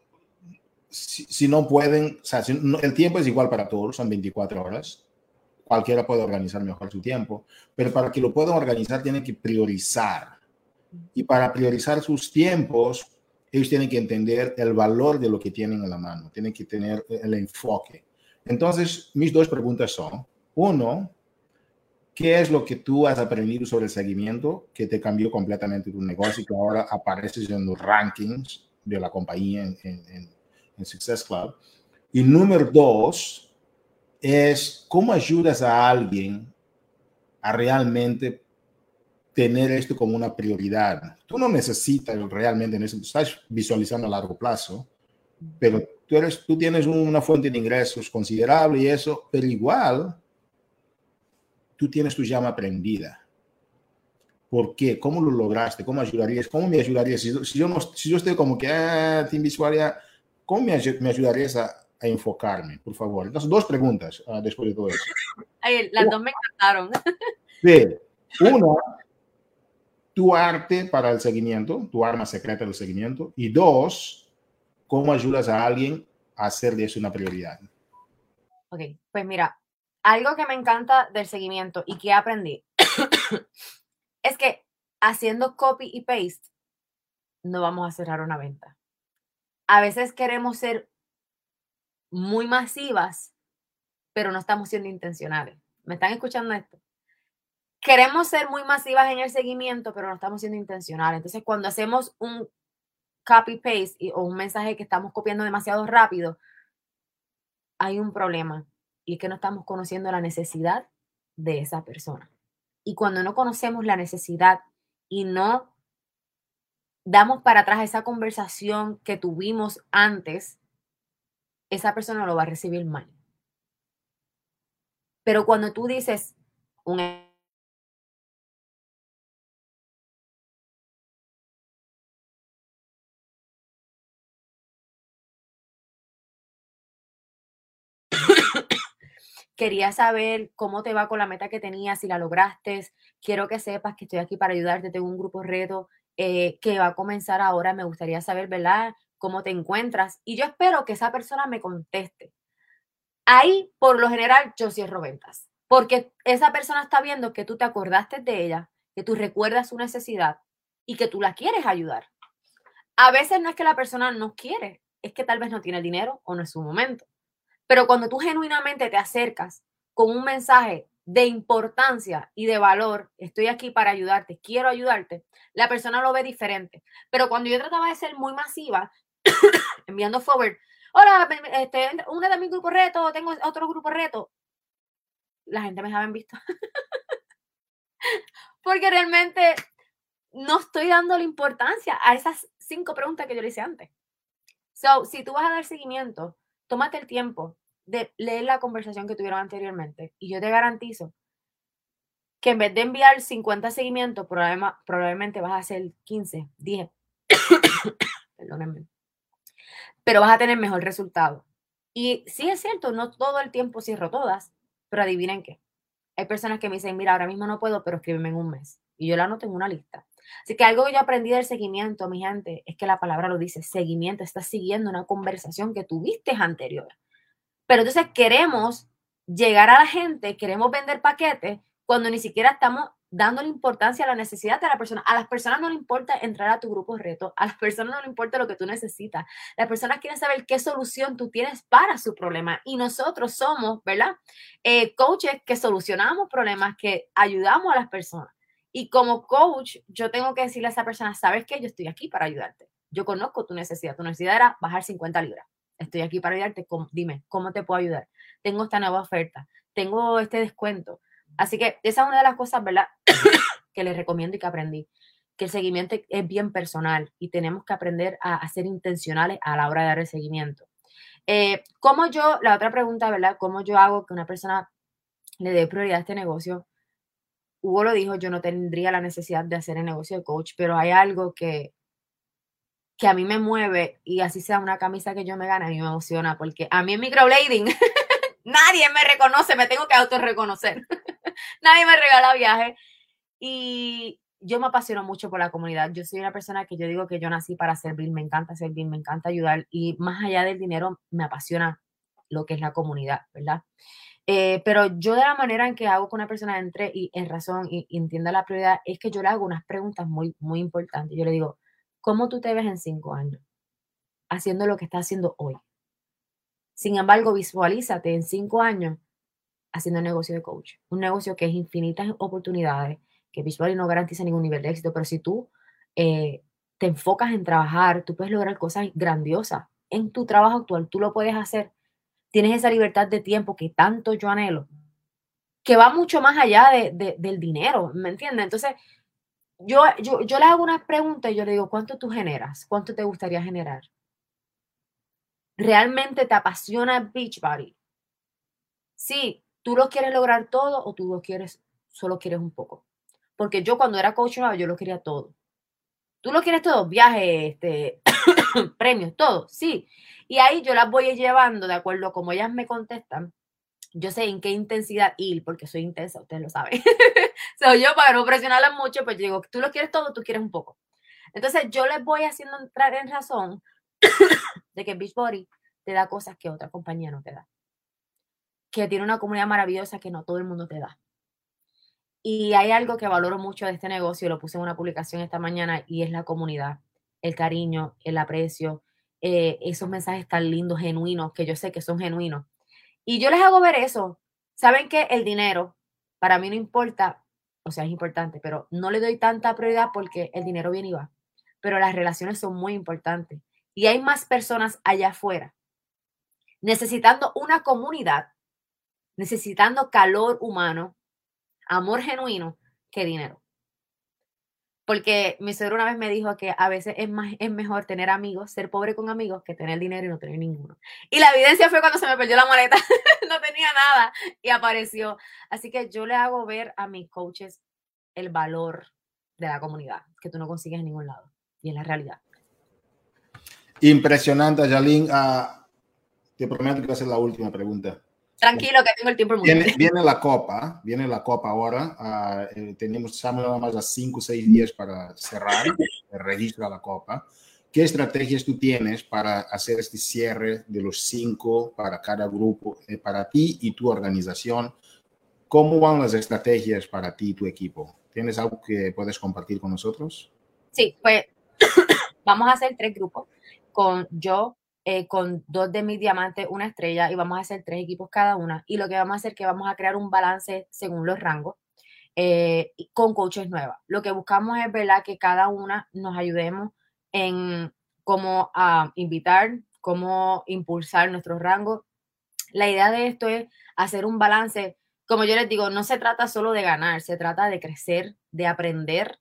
si, no pueden, o sea, el tiempo es igual para todos, son 24 horas, cualquiera puede organizar mejor su tiempo, pero para que lo puedan organizar tienen que priorizar Y para priorizar sus tiempos, ellos tienen que entender el valor de lo que tienen en la mano, tienen que tener el enfoque. Entonces, mis dos preguntas son, uno, ¿qué es lo que tú has aprendido sobre el seguimiento que te cambió completamente tu negocio y que ahora apareces en los rankings de la compañía en, en, en Success Club? Y número dos, es cómo ayudas a alguien a realmente tener esto como una prioridad. Tú no necesitas realmente en eso, estás visualizando a largo plazo, pero tú, eres, tú tienes una fuente de ingresos considerable y eso, pero igual tú tienes tu llama prendida. ¿Por qué? ¿Cómo lo lograste? ¿Cómo ayudarías? ¿Cómo me ayudarías? Si, yo, no, si yo estoy como que, ah, Team Visualia, ¿cómo me, me ayudarías a, a enfocarme, por favor. Entonces, dos preguntas uh, después de todo eso. Ay, las dos me encantaron. Sí. Una, tu arte para el seguimiento, tu arma secreta del seguimiento. Y dos, cómo ayudas a alguien a hacer de eso una prioridad. Ok, pues mira, algo que me encanta del seguimiento y que aprendí es que haciendo copy y paste no vamos a cerrar una venta. A veces queremos ser muy masivas, pero no estamos siendo intencionales. ¿Me están escuchando esto? Queremos ser muy masivas en el seguimiento, pero no estamos siendo intencionales. Entonces, cuando hacemos un copy-paste o un mensaje que estamos copiando demasiado rápido, hay un problema y es que no estamos conociendo la necesidad de esa persona. Y cuando no conocemos la necesidad y no damos para atrás esa conversación que tuvimos antes, esa persona lo va a recibir mal. Pero cuando tú dices un quería saber cómo te va con la meta que tenías, si la lograste. Quiero que sepas que estoy aquí para ayudarte. Tengo un grupo reto eh, que va a comenzar ahora. Me gustaría saber, ¿verdad? cómo te encuentras y yo espero que esa persona me conteste. Ahí, por lo general, yo cierro ventas, porque esa persona está viendo que tú te acordaste de ella, que tú recuerdas su necesidad y que tú la quieres ayudar. A veces no es que la persona no quiere, es que tal vez no tiene el dinero o no es su momento. Pero cuando tú genuinamente te acercas con un mensaje de importancia y de valor, estoy aquí para ayudarte, quiero ayudarte, la persona lo ve diferente. Pero cuando yo trataba de ser muy masiva, enviando forward. Hola, este, una de mis grupos reto, tengo otro grupo reto. La gente me saben visto. Porque realmente no estoy dando la importancia a esas cinco preguntas que yo le hice antes. So, si tú vas a dar seguimiento, tómate el tiempo de leer la conversación que tuvieron anteriormente y yo te garantizo que en vez de enviar 50 seguimientos, probablemente vas a hacer 15, 10. Perdónenme pero vas a tener mejor resultado. Y sí es cierto, no todo el tiempo cierro todas, pero adivinen qué. Hay personas que me dicen, mira, ahora mismo no puedo, pero escríbeme en un mes. Y yo la anoto en una lista. Así que algo que yo aprendí del seguimiento, mi gente, es que la palabra lo dice, seguimiento, estás siguiendo una conversación que tuviste anterior. Pero entonces queremos llegar a la gente, queremos vender paquetes cuando ni siquiera estamos dándole importancia a la necesidad de la persona. A las personas no le importa entrar a tu grupo reto, a las personas no le importa lo que tú necesitas. Las personas quieren saber qué solución tú tienes para su problema. Y nosotros somos, ¿verdad? Eh, coaches que solucionamos problemas, que ayudamos a las personas. Y como coach, yo tengo que decirle a esa persona, sabes que yo estoy aquí para ayudarte. Yo conozco tu necesidad. Tu necesidad era bajar 50 libras. Estoy aquí para ayudarte. Dime, ¿cómo te puedo ayudar? Tengo esta nueva oferta. Tengo este descuento Así que esa es una de las cosas, ¿verdad? que les recomiendo y que aprendí, que el seguimiento es bien personal y tenemos que aprender a, ser intencionales a la hora de dar el seguimiento. Eh, ¿Cómo yo, la otra pregunta, ¿verdad? ¿Cómo yo hago que una persona le dé prioridad a este negocio? Hugo lo dijo, yo no tendría la necesidad de hacer el negocio de coach, pero hay algo que, que a mí me mueve y así sea una camisa que yo me gane, a mí me emociona porque a mí en microblading nadie me reconoce, me tengo que autorreconocer. nadie me regala viaje. Y yo me apasiono mucho por la comunidad. Yo soy una persona que yo digo que yo nací para servir, me encanta servir, me encanta ayudar y más allá del dinero me apasiona lo que es la comunidad, ¿verdad? Eh, pero yo de la manera en que hago que una persona entre y en razón y, entienda la prioridad es que yo le hago unas preguntas muy, muy importantes. Yo le digo, ¿cómo tú te ves en cinco años? Haciendo lo que estás haciendo hoy. Sin embargo, visualízate en cinco años haciendo negocio de coach. Un negocio que es infinitas oportunidades, que visual no garantiza ningún nivel de éxito, pero si tú eh, te enfocas en trabajar, tú puedes lograr cosas grandiosas. En tu trabajo actual, tú lo puedes hacer. Tienes esa libertad de tiempo que tanto yo anhelo, que va mucho más allá de, del dinero, ¿me entiendes? Entonces, yo, yo, yo le hago una pregunta y yo le digo, ¿cuánto tú generas? ¿Cuánto te gustaría generar? ¿Realmente te apasiona Beachbody? Sí, tú lo quieres lograr todo o tú lo quieres, solo quieres un poco. Porque yo cuando era coach, yo lo quería todo. Tú lo quieres todo, viajes, este, premios, todo, sí. Y ahí yo las voy llevando de acuerdo a como ellas me contestan. Yo sé en qué intensidad ir, porque soy intensa, ustedes lo saben. soy yo para no presionarlas mucho, pues yo digo, tú lo quieres todo, tú quieres un poco. Entonces yo les voy haciendo entrar en razón de que Beachbody te da cosas que otra compañía no te da. Que tiene una comunidad maravillosa que no todo el mundo te da. Y hay algo que valoro mucho de este negocio, lo puse en una publicación esta mañana, y es la comunidad, el cariño, el aprecio, eh, esos mensajes tan lindos, genuinos, que yo sé que son genuinos. Y yo les hago ver eso. Saben que el dinero para mí no importa, o sea, es importante, pero no le doy tanta prioridad porque el dinero viene y va. Pero las relaciones son muy importantes. Y hay más personas allá afuera necesitando una comunidad, necesitando calor humano, amor genuino que dinero. Porque mi suegro una vez me dijo que a veces es, más, es mejor tener amigos, ser pobre con amigos, que tener dinero y no tener ninguno. Y la evidencia fue cuando se me perdió la maleta, no tenía nada y apareció. Así que yo le hago ver a mis coaches el valor de la comunidad, que tú no consigues en ningún lado. Y es la realidad. Impresionante, Jalín. Uh, te prometo que va a ser la última pregunta. Tranquilo, que tengo el tiempo viene, viene la copa, viene la copa ahora. Uh, tenemos nada más a 5 o 6 días para cerrar el registro a la copa. ¿Qué estrategias tú tienes para hacer este cierre de los cinco para cada grupo, eh, para ti y tu organización? ¿Cómo van las estrategias para ti y tu equipo? ¿Tienes algo que puedes compartir con nosotros? Sí, pues vamos a hacer tres grupos con yo, eh, con dos de mis diamantes, una estrella, y vamos a hacer tres equipos cada una. Y lo que vamos a hacer es que vamos a crear un balance según los rangos eh, con coaches nuevas. Lo que buscamos es, ¿verdad?, que cada una nos ayudemos en cómo a invitar, cómo impulsar nuestros rangos. La idea de esto es hacer un balance. Como yo les digo, no se trata solo de ganar, se trata de crecer, de aprender,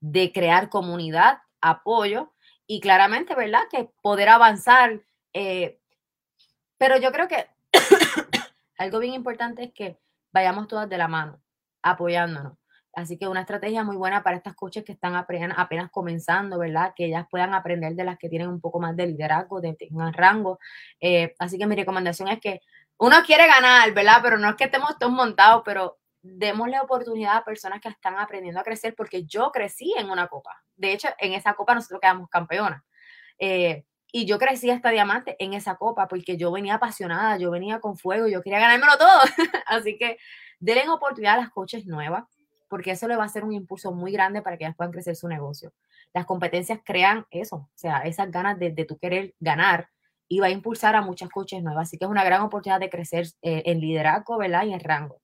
de crear comunidad, apoyo y claramente, ¿verdad? Que poder avanzar. Eh, pero yo creo que algo bien importante es que vayamos todas de la mano, apoyándonos. Así que una estrategia muy buena para estas coaches que están apenas, comenzando, ¿verdad? Que ellas puedan aprender de las que tienen un poco más de liderazgo, de tengan rango. Eh, así que mi recomendación es que uno quiere ganar, ¿verdad? Pero no es que estemos todos montados, pero démosle oportunidad a personas que están aprendiendo a crecer, porque yo crecí en una copa. De hecho, en esa copa nosotros quedamos campeonas. Eh, y yo crecí hasta diamante en esa copa porque yo venía apasionada, yo venía con fuego, yo quería ganármelo todo. Así que denle oportunidad a las coaches nuevas, porque eso le va a ser un impulso muy grande para que ellas puedan crecer su negocio. Las competencias crean eso, o sea, esas ganas de, de tu querer ganar y va a impulsar a muchas coaches nuevas. Así que es una gran oportunidad de crecer eh, en liderazgo, ¿verdad? Y en rango.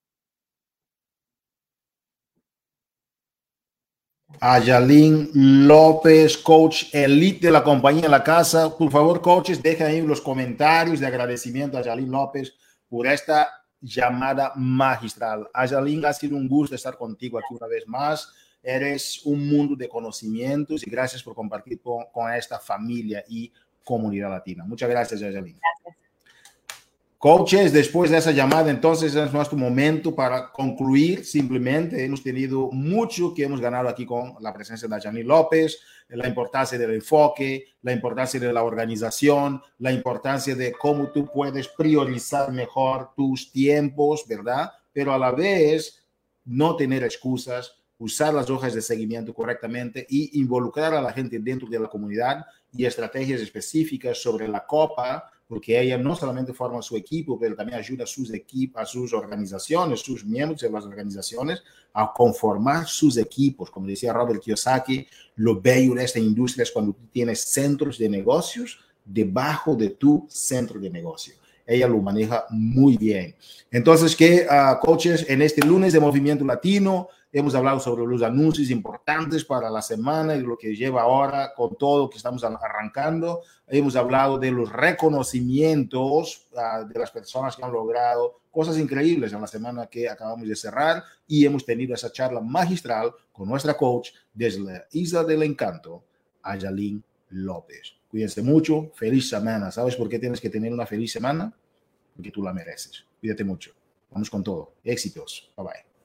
A Yalín López, coach elite de la compañía La Casa. Por favor, coaches, dejen ahí los comentarios de agradecimiento a Yalín López por esta llamada magistral. A Yalín, ha sido un gusto estar contigo aquí una vez más. Eres un mundo de conocimientos y gracias por compartir con, esta familia y comunidad latina. Muchas gracias, Yalín. Coaches, después de esa llamada, entonces es nuestro momento para concluir. Simplemente hemos tenido mucho que hemos ganado aquí con la presencia de Janine López, la importancia del enfoque, la importancia de la organización, la importancia de cómo tú puedes priorizar mejor tus tiempos, ¿verdad? Pero a la vez no tener excusas, usar las hojas de seguimiento correctamente y involucrar a la gente dentro de la comunidad y estrategias específicas sobre la copa porque ella no solamente forma su equipo, pero también ayuda a sus equipos, a sus organizaciones, sus miembros de las organizaciones a conformar sus equipos. Como decía Robert Kiyosaki, lo bello de esta industria es cuando tú tienes centros de negocios debajo de tu centro de negocio. Ella lo maneja muy bien. Entonces, que uh, coaches, en este lunes de Movimiento Latino, Hemos hablado sobre los anuncios importantes para la semana y lo que lleva ahora con todo que estamos arrancando. Hemos hablado de los reconocimientos uh, de las personas que han logrado cosas increíbles en la semana que acabamos de cerrar y hemos tenido esa charla magistral con nuestra coach desde la Isla del Encanto, Ayalín López. Cuídense mucho, feliz semana. ¿Sabes por qué tienes que tener una feliz semana? Porque tú la mereces. Cuídate mucho. Vamos con todo. Éxitos. Bye bye.